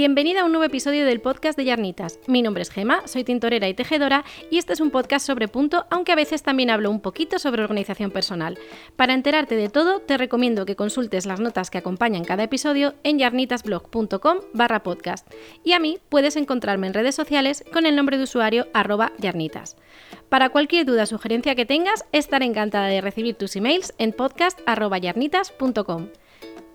Bienvenida a un nuevo episodio del podcast de Yarnitas. Mi nombre es Gema, soy tintorera y tejedora y este es un podcast sobre punto, aunque a veces también hablo un poquito sobre organización personal. Para enterarte de todo, te recomiendo que consultes las notas que acompañan cada episodio en yarnitasblog.com barra podcast. Y a mí puedes encontrarme en redes sociales con el nombre de usuario arroba yarnitas. Para cualquier duda o sugerencia que tengas, estaré encantada de recibir tus emails en podcast.yarnitas.com.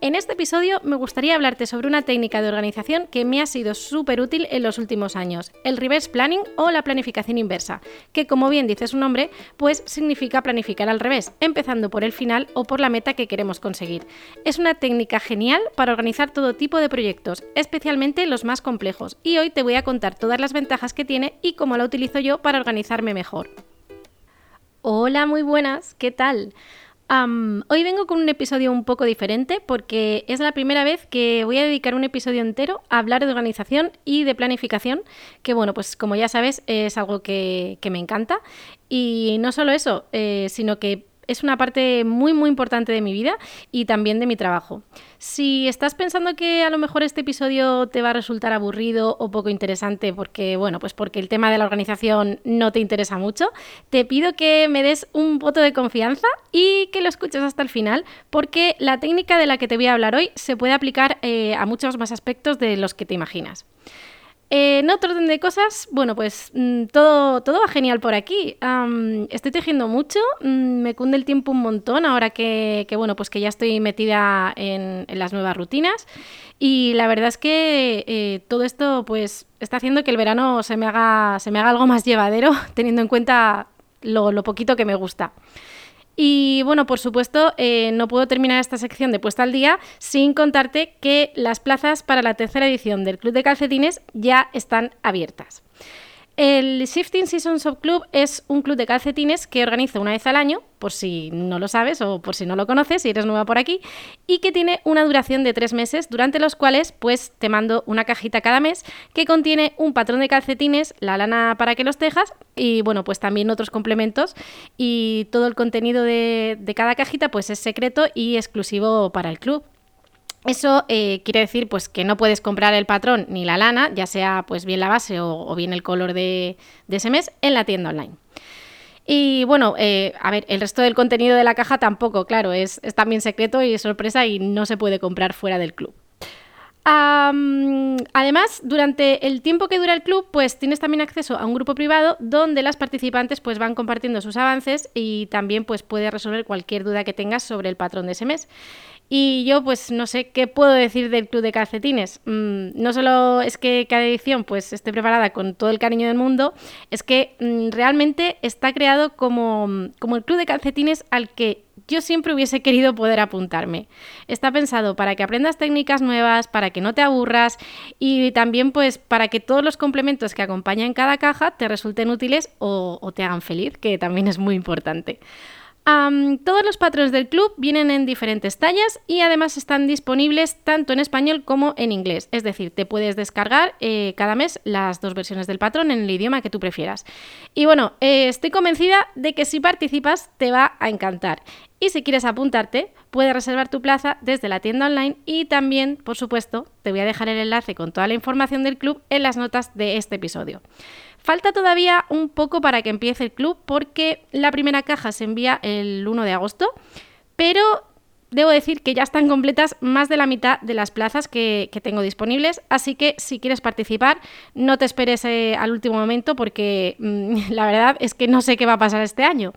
En este episodio me gustaría hablarte sobre una técnica de organización que me ha sido súper útil en los últimos años, el reverse planning o la planificación inversa, que como bien dice su nombre, pues significa planificar al revés, empezando por el final o por la meta que queremos conseguir. Es una técnica genial para organizar todo tipo de proyectos, especialmente los más complejos, y hoy te voy a contar todas las ventajas que tiene y cómo la utilizo yo para organizarme mejor. Hola, muy buenas, ¿qué tal? Hoy vengo con un episodio un poco diferente porque es la primera vez que voy a dedicar un episodio entero a hablar de organización y de planificación, que bueno, pues como ya sabes es algo que, me encanta. Y no solo eso, eh, sino que es una parte muy muy importante de mi vida y también de mi trabajo. Si estás pensando que a lo mejor este episodio te va a resultar aburrido o poco interesante porque, bueno, pues porque el tema de la organización no te interesa mucho, te pido que me des un voto de confianza y que lo escuches hasta el final porque la técnica de la que te voy a hablar hoy se puede aplicar eh, a muchos más aspectos de los que te imaginas. En otro orden de cosas, bueno, pues mm, todo, todo va genial por aquí. estoy tejiendo mucho, mm, me cunde el tiempo un montón ahora que, bueno, pues que ya estoy metida en, las nuevas rutinas. Y la verdad es que eh, todo esto pues está haciendo que el verano se me haga, se me haga algo más llevadero, teniendo en cuenta lo, lo poquito que me gusta. Y bueno, por supuesto, eh, no puedo terminar esta sección de puesta al día sin contarte que las plazas para la tercera edición del Club de Calcetines ya están abiertas. El Shifting Seasons of Club es un club de calcetines que organiza una vez al año, por si no lo sabes o por si no lo conoces, si eres nueva por aquí, y que tiene una duración de tres meses, durante los cuales pues te mando una cajita cada mes que contiene un patrón de calcetines, la lana para que los tejas y bueno, pues también otros complementos y todo el contenido de, de cada cajita pues es secreto y exclusivo para el club. Eso eh, quiere decir pues, que no puedes comprar el patrón ni la lana, ya sea pues, bien la base o, bien el color de, ese mes, en la tienda online. Y bueno, eh, a ver, el resto del contenido de la caja tampoco, claro, es, también secreto y sorpresa y no se puede comprar fuera del club. además, durante el tiempo que dura el club, pues tienes también acceso a un grupo privado donde las participantes pues, van compartiendo sus avances y también pues, puedes resolver cualquier duda que tengas sobre el patrón de ese mes. Y yo, pues no sé qué puedo decir del Club de Calcetines. Mm, no solo es que cada edición pues esté preparada con todo el cariño del mundo, es que mm, realmente está creado como, como el Club de Calcetines al que yo siempre hubiese querido poder apuntarme. Está pensado para que aprendas técnicas nuevas, para que no te aburras y también pues para que todos los complementos que acompañan cada caja te resulten útiles o te hagan feliz, que también es muy importante todos los patrones del club vienen en diferentes tallas y además están disponibles tanto en español como en inglés. Es decir, te puedes descargar eh, cada mes las dos versiones del patrón en el idioma que tú prefieras. Y bueno, eh, estoy convencida de que si participas te va a encantar. Y si quieres apuntarte, puedes reservar tu plaza desde la tienda online y también, por supuesto, te voy a dejar el enlace con toda la información del club en las notas de este episodio. Falta todavía un poco para que empiece el club porque la primera caja se envía el 1 de agosto, pero debo decir que ya están completas más de la mitad de las plazas que, tengo disponibles, así que si quieres participar, no te esperes eh, al último momento porque mm, la verdad es que no sé qué va a pasar este año.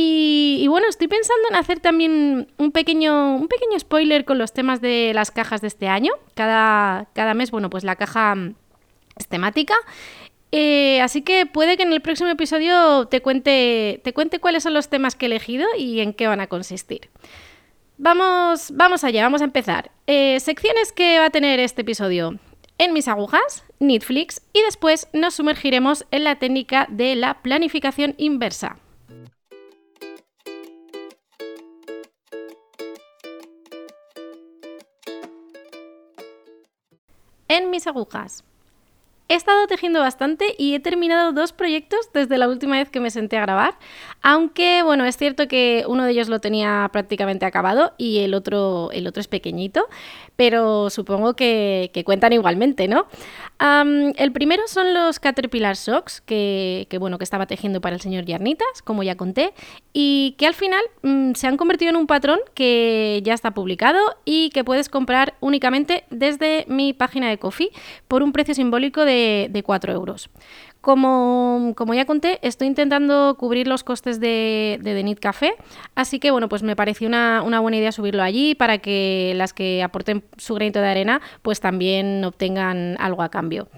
Y, bueno, estoy pensando en hacer también un pequeño, un pequeño spoiler con los temas de las cajas de este año. Cada, cada mes, bueno, pues la caja mm, es temática eh, así que puede que en el próximo episodio te cuente, te cuente cuáles son los temas que he elegido y en qué van a consistir. Vamos, vamos allá, vamos a empezar. Eh, secciones que va a tener este episodio. En mis agujas, Netflix, y después nos sumergiremos en la técnica de la planificación inversa. En mis agujas. He estado tejiendo bastante y he terminado dos proyectos desde la última vez que me senté a grabar, aunque bueno, es cierto que uno de ellos lo tenía prácticamente acabado y el otro, el otro es pequeñito, pero supongo que, cuentan igualmente, ¿no? el primero son los Caterpillar Socks, que, bueno, que estaba tejiendo para el señor Yarnitas, como ya conté, y que al final mm, se han convertido en un patrón que ya está publicado y que puedes comprar únicamente desde mi página de Coffee por un precio simbólico de de, 4 euros. Como, ya conté, estoy intentando cubrir los costes de, de The Café, así que bueno, pues me pareció una, buena idea subirlo allí para que las que aporten su granito de arena pues también obtengan algo a cambio.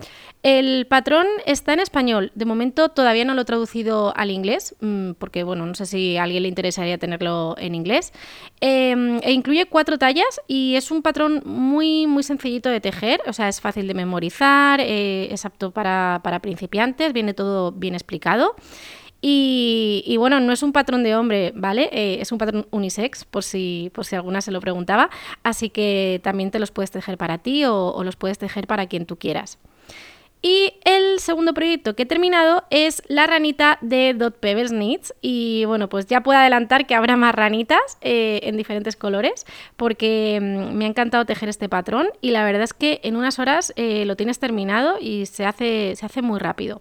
El patrón está en español, de momento todavía no lo he traducido al inglés, mm, porque bueno, no sé si a alguien le interesaría tenerlo en inglés, em, e incluye cuatro tallas y es un patrón muy, muy sencillito de tejer, o sea, es fácil de memorizar, eh, es apto para, para principiantes, viene todo bien explicado. Y, bueno, no es un patrón de hombre, ¿vale? Eh, es un patrón unisex, por si, por si alguna se lo preguntaba. Así que también te los puedes tejer para ti o, los puedes tejer para quien tú quieras. Y el segundo proyecto que he terminado es la ranita de Dot Pebbles Knits. Y bueno, pues ya puedo adelantar que habrá más ranitas eh, en diferentes colores, porque mm, me ha encantado tejer este patrón. Y la verdad es que en unas horas eh, lo tienes terminado y se hace, se hace muy rápido.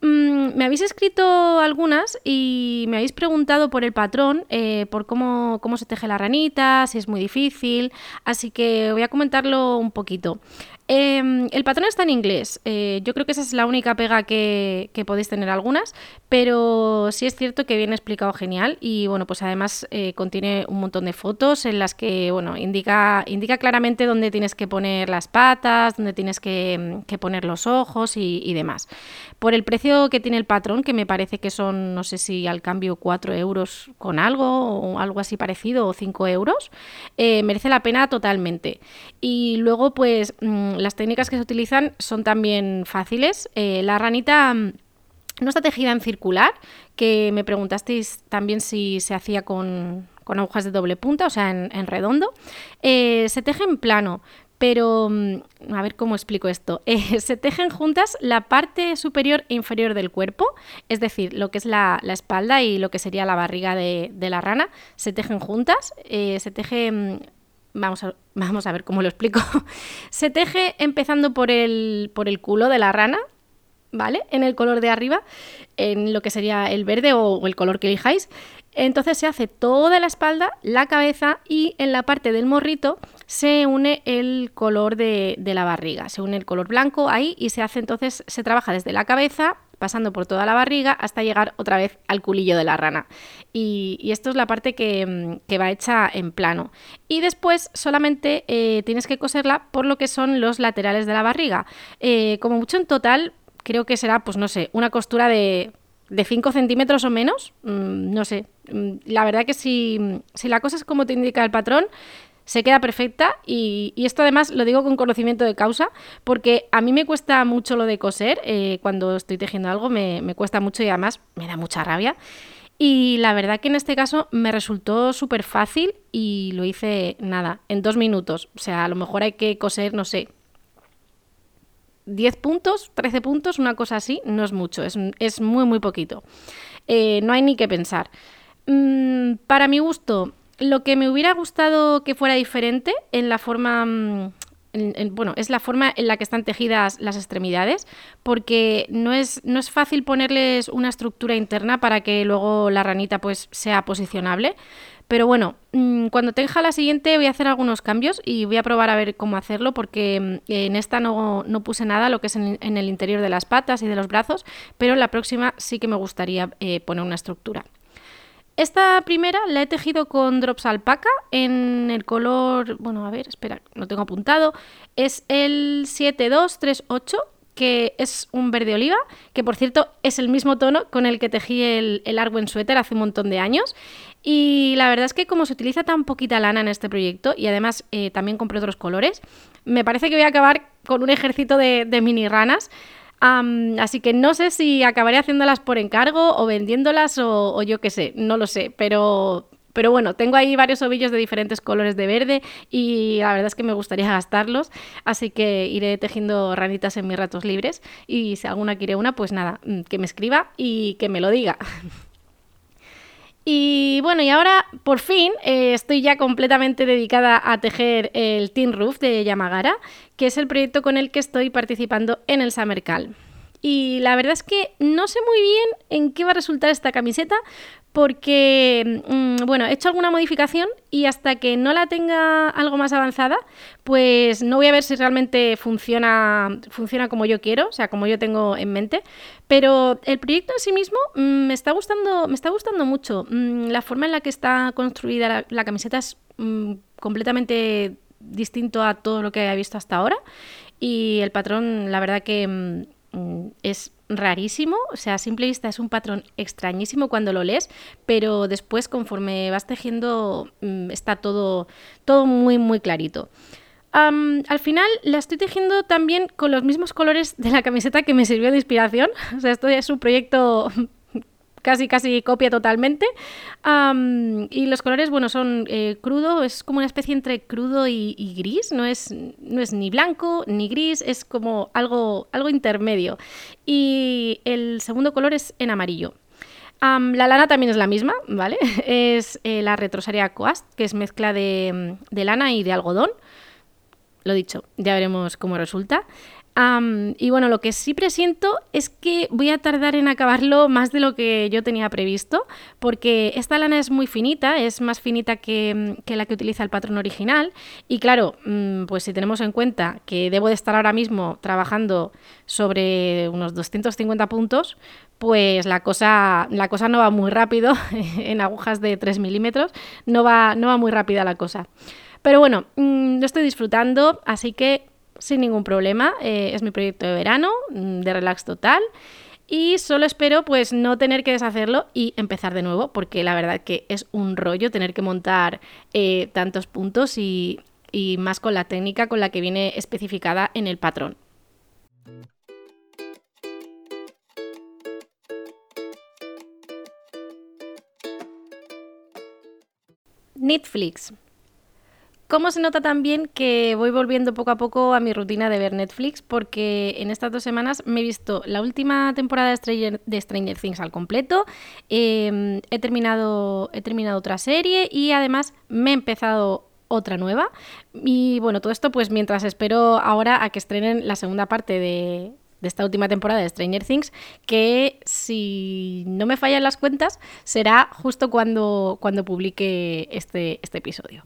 Mm, me habéis escrito algunas y me habéis preguntado por el patrón, eh, por cómo, cómo, se teje la ranita, si es muy difícil, así que voy a comentarlo un poquito. Em, el patrón está en inglés. Eh, yo creo que esa es la única pega que, podéis tener algunas, pero sí es cierto que viene explicado genial y bueno, pues además eh, contiene un montón de fotos en las que bueno, indica, indica claramente dónde tienes que poner las patas, dónde tienes que, poner los ojos y, demás. Por el precio que tiene el patrón, que me parece que son, no sé si al cambio 4 euros con algo o algo así parecido o 5 euros, eh, merece la pena totalmente. Y luego pues mm, las técnicas que se utilizan son también fáciles. Eh, la ranita mm, no está tejida en circular, que me preguntasteis también si se hacía con, agujas de doble punta, o sea, en, redondo. Eh, se teje en plano, pero mm, a ver cómo explico esto. Eh, se tejen juntas la parte superior e inferior del cuerpo, es decir, lo que es la, espalda y lo que sería la barriga de, la rana, se tejen juntas, se teje mm, Vamos a, vamos a ver cómo lo explico. Se teje empezando por el, por el culo de la rana, ¿vale? En el color de arriba, en lo que sería el verde o, el color que elijáis. Entonces se hace toda la espalda, la cabeza y en la parte del morrito se une el color de, la barriga. Se une el color blanco ahí y se hace entonces, se trabaja desde la cabeza pasando por toda la barriga hasta llegar otra vez al culillo de la rana. Y, esto es la parte que, va hecha en plano. Y después solamente eh, tienes que coserla por lo que son los laterales de la barriga. Eh, como mucho en total, creo que será, pues no sé, una costura de, de 5 centímetros o menos. Mm, no sé. Mm, la verdad que si, si la cosa es como te indica el patrón, se queda perfecta y, esto además lo digo con conocimiento de causa porque a mí me cuesta mucho lo de coser, eh, cuando estoy tejiendo algo me, cuesta mucho y además me da mucha rabia. Y la verdad que en este caso me resultó súper fácil y lo hice nada, en dos minutos. O sea, a lo mejor hay que coser, no sé, 10 puntos, 13 puntos, una cosa así, no es mucho, es, muy, muy poquito. Eh, no hay ni que pensar. Mm, para mi gusto, lo que me hubiera gustado que fuera diferente en la forma... Bueno, es la forma en la que están tejidas las extremidades, porque no es, no es fácil ponerles una estructura interna para que luego la ranita pues sea posicionable. Pero bueno, mm, cuando tenga la siguiente voy a hacer algunos cambios y voy a probar a ver cómo hacerlo porque mm, en esta no, puse nada, lo que es en, el interior de las patas y de los brazos, pero en la próxima sí que me gustaría eh, poner una estructura. Esta primera la he tejido con drops alpaca en el color, bueno, a ver, espera, lo tengo apuntado, es el 7238 que es un verde oliva, que por cierto es el mismo tono con el que tejí el, el Arwen Sweater hace un montón de años. Y la verdad es que como se utiliza tan poquita lana en este proyecto, y además eh, también compré otros colores, me parece que voy a acabar con un ejército de mini ranas así que no sé si acabaré haciéndolas por encargo o vendiéndolas o, yo qué sé, no lo sé, pero, Pero bueno, tengo ahí varios ovillos de diferentes colores de verde y la verdad es que me gustaría gastarlos, así que iré tejiendo ranitas en mis ratos libres y si alguna quiere una, pues nada, mm, que me escriba y que me lo diga. Y bueno, y ahora por fin eh, estoy ya completamente dedicada a tejer el Tin Roof de Yamagara, que es el proyecto con el que estoy participando en el Summer. Y la verdad es que no sé muy bien en qué va a resultar esta camiseta porque, mm, bueno, he hecho alguna modificación y hasta que no la tenga algo más avanzada, pues no voy a ver si realmente funciona, funciona como yo quiero, o sea, como yo tengo en mente. Pero el proyecto en sí mismo mm, me, está gustando, me está gustando mucho. Mm, la forma en la que está construida la, camiseta es completamente distinto a todo lo que había visto hasta ahora. Y el patrón, la verdad que es rarísimo, o sea, a simple vista es un patrón extrañísimo cuando lo lees, pero después conforme vas tejiendo mm, está todo, todo muy, muy clarito. al final la estoy tejiendo también con los mismos colores de la camiseta que me sirvió de inspiración. O sea, esto es un proyecto casi casi copia totalmente. y los colores, bueno, son eh, crudo, es como una especie entre crudo y, gris, no es, no es ni blanco ni gris, es como algo, algo intermedio. Y el segundo color es en amarillo. la lana también es la misma, ¿vale? Es eh, la retrosaria Coast, que es mezcla de, de lana y de algodón. Lo dicho, ya veremos cómo resulta y bueno, lo que sí presiento es que voy a tardar en acabarlo más de lo que yo tenía previsto, porque esta lana es muy finita, es más finita que, la que utiliza el patrón original. Y claro, mm, pues si tenemos en cuenta que debo de estar ahora mismo trabajando sobre unos 250 puntos, pues la cosa, la cosa no va muy rápido en agujas de 3 milímetros, no va, no va muy rápida la cosa. Pero bueno, mm, lo estoy disfrutando, así que sin ningún problema. Eh, es mi proyecto de verano, mm, de relax total. Y solo espero pues no tener que deshacerlo y empezar de nuevo, porque la verdad que es un rollo tener que montar eh, tantos puntos y, y más con la técnica con la que viene especificada en el patrón. Netflix. ¿Cómo se nota también que voy volviendo poco a poco a mi rutina de ver Netflix? Porque en estas dos semanas me he visto la última temporada de Stranger, Things al completo, em, he, terminado, he terminado otra serie y además me he empezado otra nueva. Y bueno, todo esto pues mientras espero ahora a que estrenen la segunda parte de, de esta última temporada de Stranger Things, que si no me fallan las cuentas, será justo cuando, cuando publique este, este episodio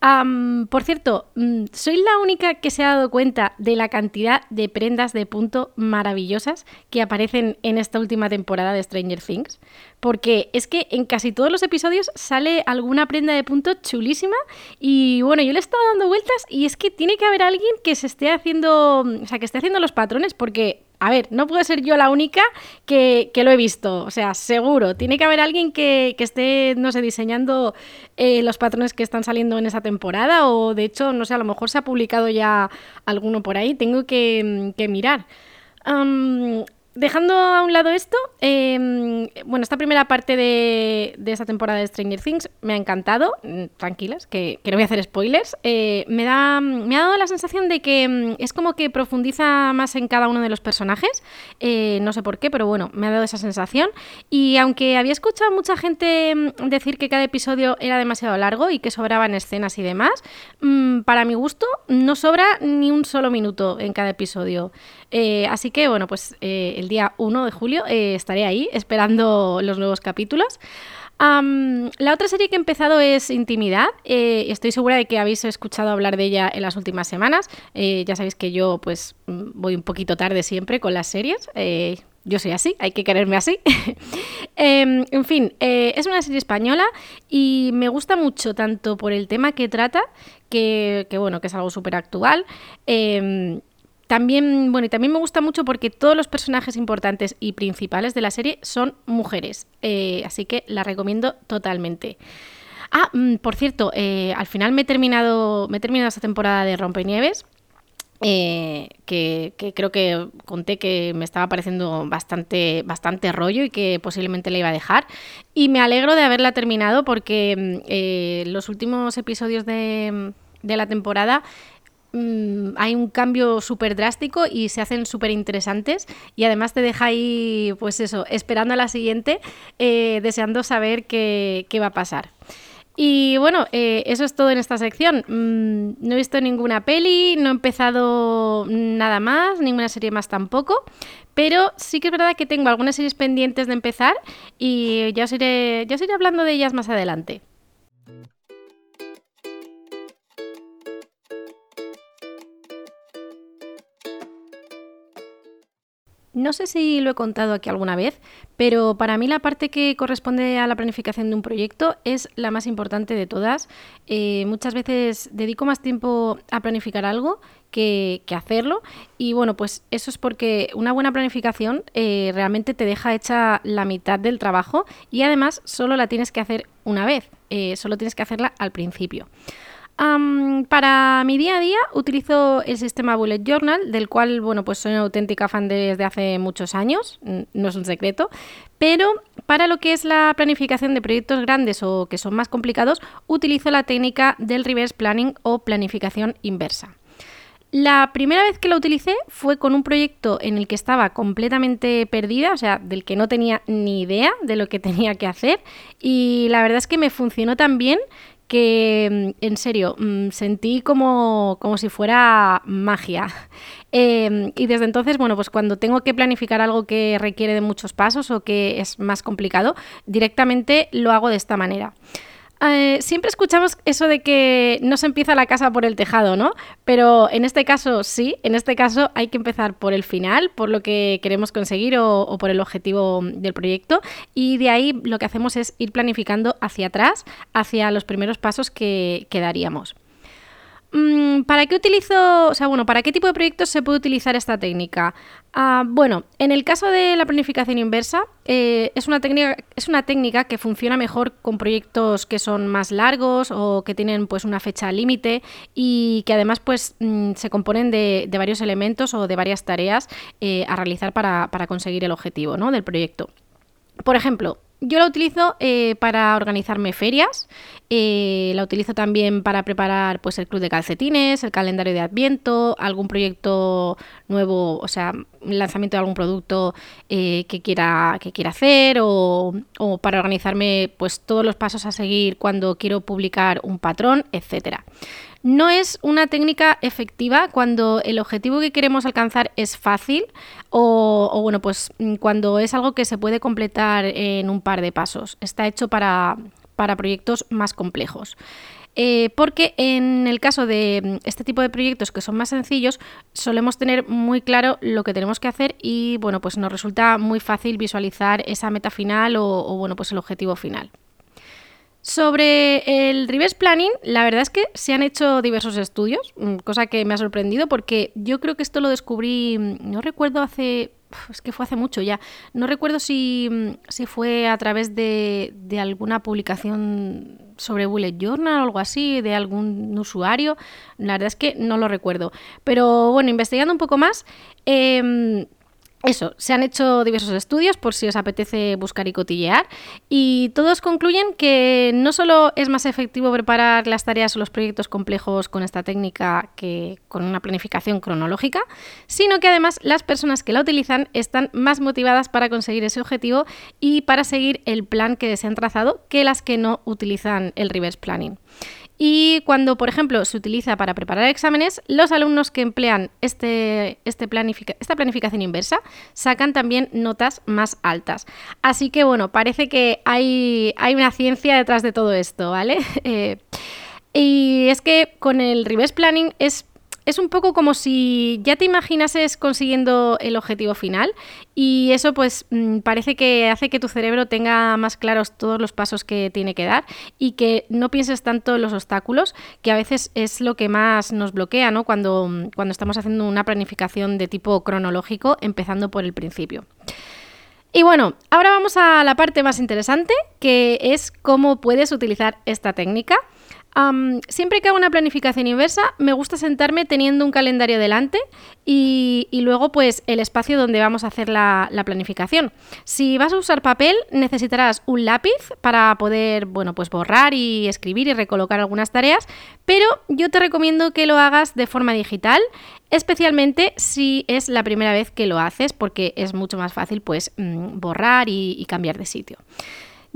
por cierto, mm, soy la única que se ha dado cuenta de la cantidad de prendas de punto maravillosas que aparecen en esta última temporada de Stranger Things. Porque es que en casi todos los episodios sale alguna prenda de punto chulísima. Y bueno, yo le he estado dando vueltas y es que tiene que haber alguien que se esté haciendo. O sea, que esté haciendo los patrones porque a ver, no puedo ser yo la única que, lo he visto, o sea, seguro. Tiene que haber alguien que, esté, no sé, diseñando eh, los patrones que están saliendo en esa temporada o de hecho, no sé, a lo mejor se ha publicado ya alguno por ahí, tengo que, mirar. Dejando a un lado esto, em, bueno, esta primera parte de, esta temporada de Stranger Things me ha encantado. Mm, tranquilas, que, no voy a hacer spoilers. Eh, me, da, ha dado la sensación de que mm, es como que profundiza más en cada uno de los personajes. Eh, no sé por qué, pero bueno, me ha dado esa sensación. Y aunque había escuchado a mucha gente mm, decir que cada episodio era demasiado largo y que sobraban escenas y demás, para mi gusto no sobra ni un solo minuto en cada episodio. Eh, así que bueno, pues el día 1 de julio eh, estaré ahí esperando los nuevos capítulos. la otra serie que he empezado es Intimidad. Eh, estoy segura de que habéis escuchado hablar de ella en las últimas semanas. Eh, ya sabéis que yo pues mm, voy un poquito tarde siempre con las series. yo soy así, hay que quererme así. Em, en fin, es una serie española y me gusta mucho tanto por el tema que trata, que, que bueno, que es algo súper actual em, también, bueno, y también me gusta mucho porque todos los personajes importantes y principales de la serie son mujeres, eh, así que la recomiendo totalmente. Ah, mm, por cierto, eh, al final me he terminado, me he terminado esta temporada de Rompenieves eh, que, creo que conté que me estaba pareciendo bastante, bastante rollo y que posiblemente la iba a dejar. Y me alegro de haberla terminado porque mm, eh, los últimos episodios de, de la temporada mm, hay un cambio súper drástico y se hacen súper interesantes y además te deja ahí, pues eso, esperando a la siguiente, eh, deseando saber qué, va a pasar. Y bueno, eh, eso es todo en esta sección. Mm, no he visto ninguna peli, no he empezado nada más, ninguna serie más tampoco. Pero sí que es verdad que tengo algunas series pendientes de empezar y ya os iré, ya os iré hablando de ellas más adelante. No sé si lo he contado aquí alguna vez, pero para mí la parte que corresponde a la planificación de un proyecto es la más importante de todas. Eh, muchas veces dedico más tiempo a planificar algo que, hacerlo y bueno, pues eso es porque una buena planificación eh, realmente te deja hecha la mitad del trabajo y además solo la tienes que hacer una vez, eh, solo tienes que hacerla al principio para mi día a día utilizo el sistema Bullet Journal, del cual, bueno, pues soy una auténtica fan desde hace muchos años, no es un secreto, pero para lo que es la planificación de proyectos grandes o que son más complicados, utilizo la técnica del reverse planning o planificación inversa. La primera vez que la utilicé fue con un proyecto en el que estaba completamente perdida, o sea, del que no tenía ni idea de lo que tenía que hacer y la verdad es que me funcionó tan bien que mm, en serio mm, sentí como, como si fuera magia. Em, y desde entonces, bueno, pues cuando tengo que planificar algo que requiere de muchos pasos o que es más complicado, directamente lo hago de esta manera. Eh, siempre escuchamos eso de que no se empieza la casa por el tejado, ¿no? Pero en este caso sí, en este caso hay que empezar por el final, por lo que queremos conseguir o, por el objetivo del proyecto y de ahí lo que hacemos es ir planificando hacia atrás, hacia los primeros pasos que, que daríamos. Mm, ¿Para qué utilizo, o sea, bueno, para qué tipo de proyectos se puede utilizar esta técnica? Ah, bueno, en el caso de la planificación inversa, eh, es, una técnica, es una técnica que funciona mejor con proyectos que son más largos o que tienen pues una fecha límite y que además pues mm, se componen de, varios elementos o de varias tareas eh, a realizar para, para conseguir el objetivo ¿no? del proyecto. Por ejemplo, yo la utilizo eh, para organizarme ferias, eh, la utilizo también para preparar pues, el club de calcetines, el calendario de Adviento, algún proyecto nuevo, o sea, lanzamiento de algún producto eh, que, quiera, que quiera hacer o, o, para organizarme pues, todos los pasos a seguir cuando quiero publicar un patrón, etcétera. No es una técnica efectiva cuando el objetivo que queremos alcanzar es fácil o, bueno, pues mm, cuando es algo que se puede completar en un par de pasos. Está hecho para, proyectos más complejos. Eh, porque en el caso de mm, este tipo de proyectos que son más sencillos, solemos tener muy claro lo que tenemos que hacer y bueno, pues nos resulta muy fácil visualizar esa meta final o, o bueno, pues el objetivo final. Sobre el reverse planning, la verdad es que se han hecho diversos estudios, mm, cosa que me ha sorprendido porque yo creo que esto lo descubrí, mm, no recuerdo hace, es que fue hace mucho ya, no recuerdo si, mm, si fue a través de, de, alguna publicación sobre Bullet Journal o algo así, de algún usuario, la verdad es que no lo recuerdo. Pero bueno, investigando un poco más, eh, eso, se han hecho diversos estudios por si os apetece buscar y cotillear y todos concluyen que no solo es más efectivo preparar las tareas o los proyectos complejos con esta técnica que con una planificación cronológica, sino que además las personas que la utilizan están más motivadas para conseguir ese objetivo y para seguir el plan que se han trazado que las que no utilizan el reverse planning. Y cuando, por ejemplo, se utiliza para preparar exámenes, los alumnos que emplean este, este esta planificación inversa sacan también notas más altas. Así que, bueno, parece que hay, hay una ciencia detrás de todo esto, ¿vale? Eh, y es que con el reverse planning es es un poco como si ya te imaginases consiguiendo el objetivo final y eso pues mm, parece que hace que tu cerebro tenga más claros todos los pasos que tiene que dar y que no pienses tanto en los obstáculos, que a veces es lo que más nos bloquea ¿no? cuando, cuando estamos haciendo una planificación de tipo cronológico, empezando por el principio. Y bueno, ahora vamos a la parte más interesante, que es cómo puedes utilizar esta técnica siempre que hago una planificación inversa, me gusta sentarme teniendo un calendario delante y, luego pues el espacio donde vamos a hacer la, planificación. Si vas a usar papel, necesitarás un lápiz para poder, bueno, pues borrar y escribir y recolocar algunas tareas, pero yo te recomiendo que lo hagas de forma digital, especialmente si es la primera vez que lo haces, porque es mucho más fácil pues mm, borrar y cambiar de sitio.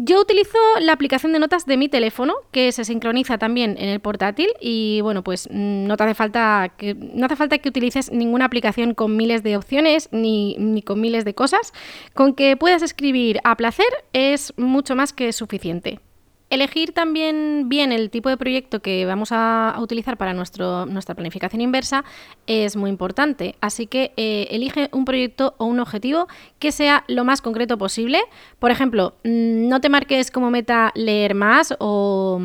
Yo utilizo la aplicación de notas de mi teléfono, que se sincroniza también en el portátil y bueno, pues mm, no te hace falta que, no hace falta que utilices ninguna aplicación con miles de opciones ni, ni con miles de cosas. Con que puedas escribir a placer es mucho más que suficiente. Elegir también bien el tipo de proyecto que vamos a, utilizar para nuestra planificación inversa es muy importante. Así que eh, elige un proyecto o un objetivo que sea lo más concreto posible. Por ejemplo, mm, no te marques como meta leer más o,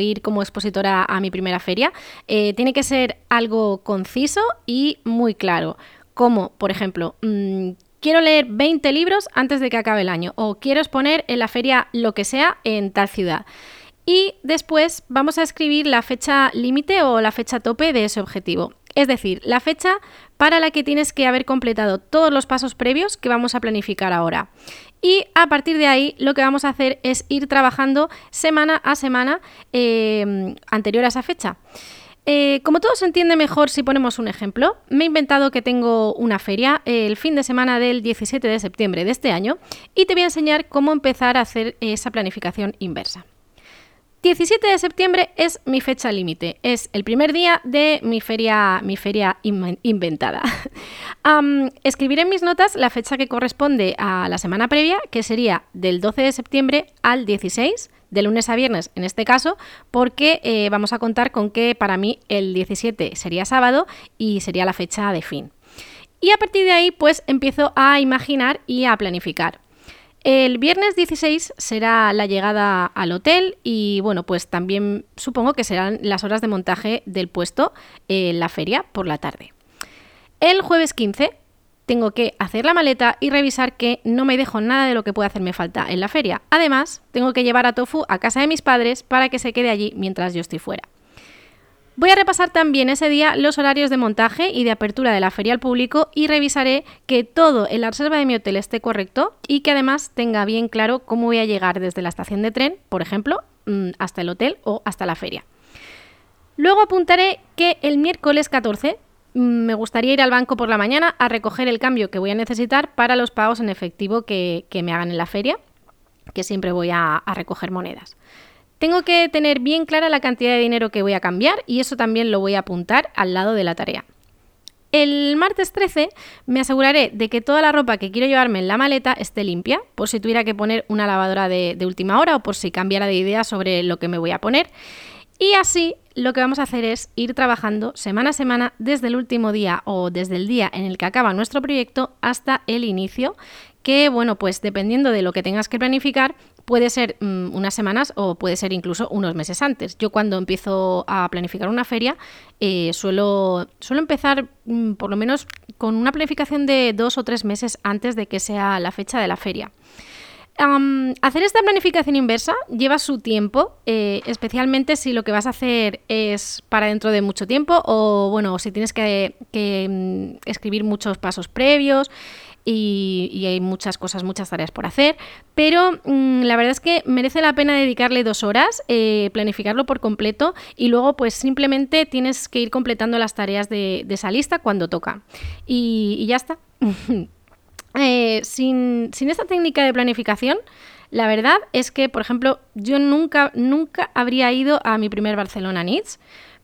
ir como expositora a mi primera feria. Eh, tiene que ser algo conciso y muy claro. Como, por ejemplo, mm, quiero leer 20 libros antes de que acabe el año o quiero exponer en la feria lo que sea en tal ciudad. Y después vamos a escribir la fecha límite o la fecha tope de ese objetivo. Es decir, la fecha para la que tienes que haber completado todos los pasos previos que vamos a planificar ahora. Y a partir de ahí lo que vamos a hacer es ir trabajando semana a semana eh, anterior a esa fecha. Eh, como todo se entiende mejor si ponemos un ejemplo, me he inventado que tengo una feria el fin de semana del 17 de septiembre de este año y te voy a enseñar cómo empezar a hacer esa planificación inversa. 17 de septiembre es mi fecha límite, es el primer día de mi feria, mi feria inventada. escribiré en mis notas la fecha que corresponde a la semana previa, que sería del 12 de septiembre al 16 de lunes a viernes en este caso, porque eh, vamos a contar con que para mí el 17 sería sábado y sería la fecha de fin. Y a partir de ahí pues empiezo a imaginar y a planificar. El viernes 16 será la llegada al hotel y bueno, pues también supongo que serán las horas de montaje del puesto en la feria por la tarde. El jueves 15 tengo que hacer la maleta y revisar que no me dejo nada de lo que pueda hacerme falta en la feria. Además, tengo que llevar a Tofu a casa de mis padres para que se quede allí mientras yo estoy fuera. Voy a repasar también ese día los horarios de montaje y de apertura de la feria al público y revisaré que todo en la reserva de mi hotel esté correcto y que además tenga bien claro cómo voy a llegar desde la estación de tren, por ejemplo, mm, hasta el hotel o hasta la feria. Luego apuntaré que el miércoles 14 me gustaría ir al banco por la mañana a recoger el cambio que voy a necesitar para los pagos en efectivo que, me hagan en la feria, que siempre voy a, recoger monedas. Tengo que tener bien clara la cantidad de dinero que voy a cambiar y eso también lo voy a apuntar al lado de la tarea. El martes 13 me aseguraré de que toda la ropa que quiero llevarme en la maleta esté limpia, por si tuviera que poner una lavadora de, de última hora o por si cambiara de idea sobre lo que me voy a poner. Y así lo que vamos a hacer es ir trabajando semana a semana desde el último día o desde el día en el que acaba nuestro proyecto hasta el inicio, que bueno, pues dependiendo de lo que tengas que planificar, puede ser mm, unas semanas o puede ser incluso unos meses antes. Yo cuando empiezo a planificar una feria eh, suelo, suelo empezar mm, por lo menos con una planificación de dos o tres meses antes de que sea la fecha de la feria hacer esta planificación inversa lleva su tiempo, eh, especialmente si lo que vas a hacer es para dentro de mucho tiempo o bueno, si tienes que, mm, escribir muchos pasos previos y, hay muchas cosas, muchas tareas por hacer, pero mm, la verdad es que merece la pena dedicarle dos horas, eh, planificarlo por completo y luego pues simplemente tienes que ir completando las tareas de, esa lista cuando toca y ya está. Eh, sin, esta técnica de planificación, la verdad es que, por ejemplo, yo nunca, nunca habría ido a mi primer Barcelona Needs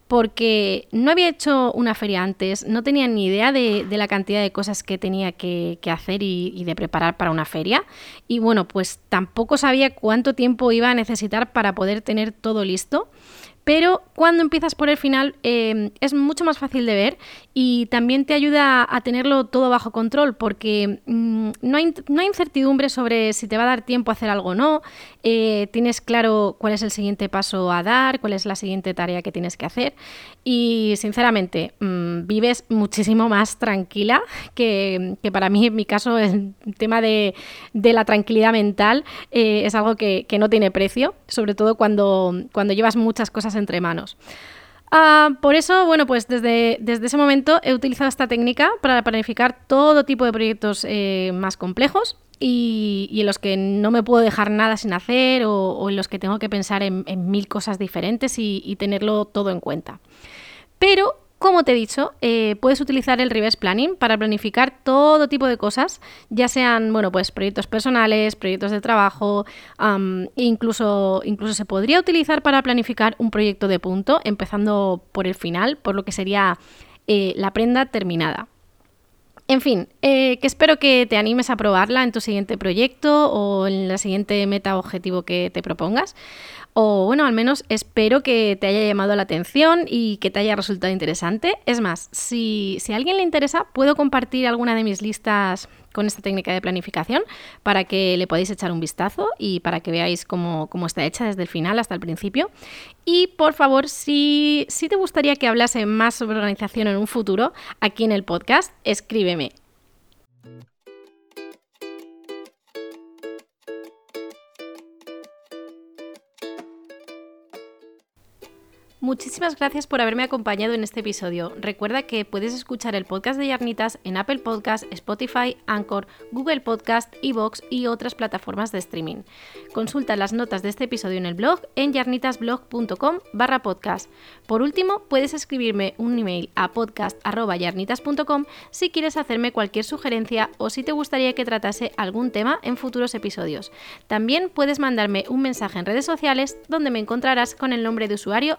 porque no había hecho una feria antes, no tenía ni idea de, la cantidad de cosas que tenía que, hacer y, y, de preparar para una feria. Y bueno, pues tampoco sabía cuánto tiempo iba a necesitar para poder tener todo listo pero cuando empiezas por el final em, es mucho más fácil de ver y también te ayuda a tenerlo todo bajo control porque mm, no, hay, incertidumbre sobre si te va a dar tiempo a hacer algo o no, eh, tienes claro cuál es el siguiente paso a dar, cuál es la siguiente tarea que tienes que hacer. Y sinceramente mm, vives muchísimo más tranquila que, para mí en mi caso el tema de, la tranquilidad mental eh, es algo que, que, no tiene precio, sobre todo cuando, cuando llevas muchas cosas entre manos. Ah, por eso, bueno, pues desde, desde, ese momento he utilizado esta técnica para planificar todo tipo de proyectos eh, más complejos y, en los que no me puedo dejar nada sin hacer o, en los que tengo que pensar en, mil cosas diferentes y tenerlo todo en cuenta. Pero como te he dicho, eh, puedes utilizar el reverse planning para planificar todo tipo de cosas, ya sean bueno, pues proyectos personales, proyectos de trabajo, incluso, incluso se podría utilizar para planificar un proyecto de punto, empezando por el final, por lo que sería eh, la prenda terminada. En fin, eh, que espero que te animes a probarla en tu siguiente proyecto o en la siguiente meta objetivo que te propongas. O bueno, al menos espero que te haya llamado la atención y que te haya resultado interesante. Es más, si, a alguien le interesa, puedo compartir alguna de mis listas con esta técnica de planificación para que le podáis echar un vistazo y para que veáis cómo, está hecha desde el final hasta el principio. Y por favor, si, si te gustaría que hablase más sobre organización en un futuro, aquí en el podcast, escríbeme Muchísimas gracias por haberme acompañado en este episodio. Recuerda que puedes escuchar el podcast de Yarnitas en Apple Podcast, Spotify, Anchor, Google Podcast, Evox y otras plataformas de streaming. Consulta las notas de este episodio en el blog en yarnitasblog.com barra podcast. Por último, puedes escribirme un email a podcast.yarnitas.com si quieres hacerme cualquier sugerencia o si te gustaría que tratase algún tema en futuros episodios. También puedes mandarme un mensaje en redes sociales donde me encontrarás con el nombre de usuario